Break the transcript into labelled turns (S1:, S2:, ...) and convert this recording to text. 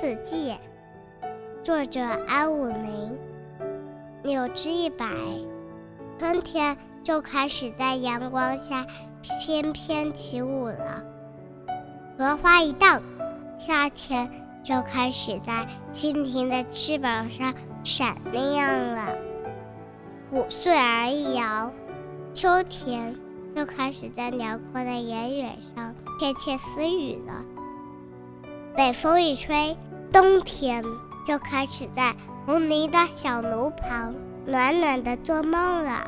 S1: 四季，作者安武林。柳枝一摆，春天就开始在阳光下翩翩起舞了；荷花一荡，夏天就开始在蜻蜓的翅膀上闪亮了；谷穗儿一摇，秋天就开始在辽阔的原野上窃窃私语了。北风一吹，冬天就开始在红泥的小炉旁暖暖的做梦了。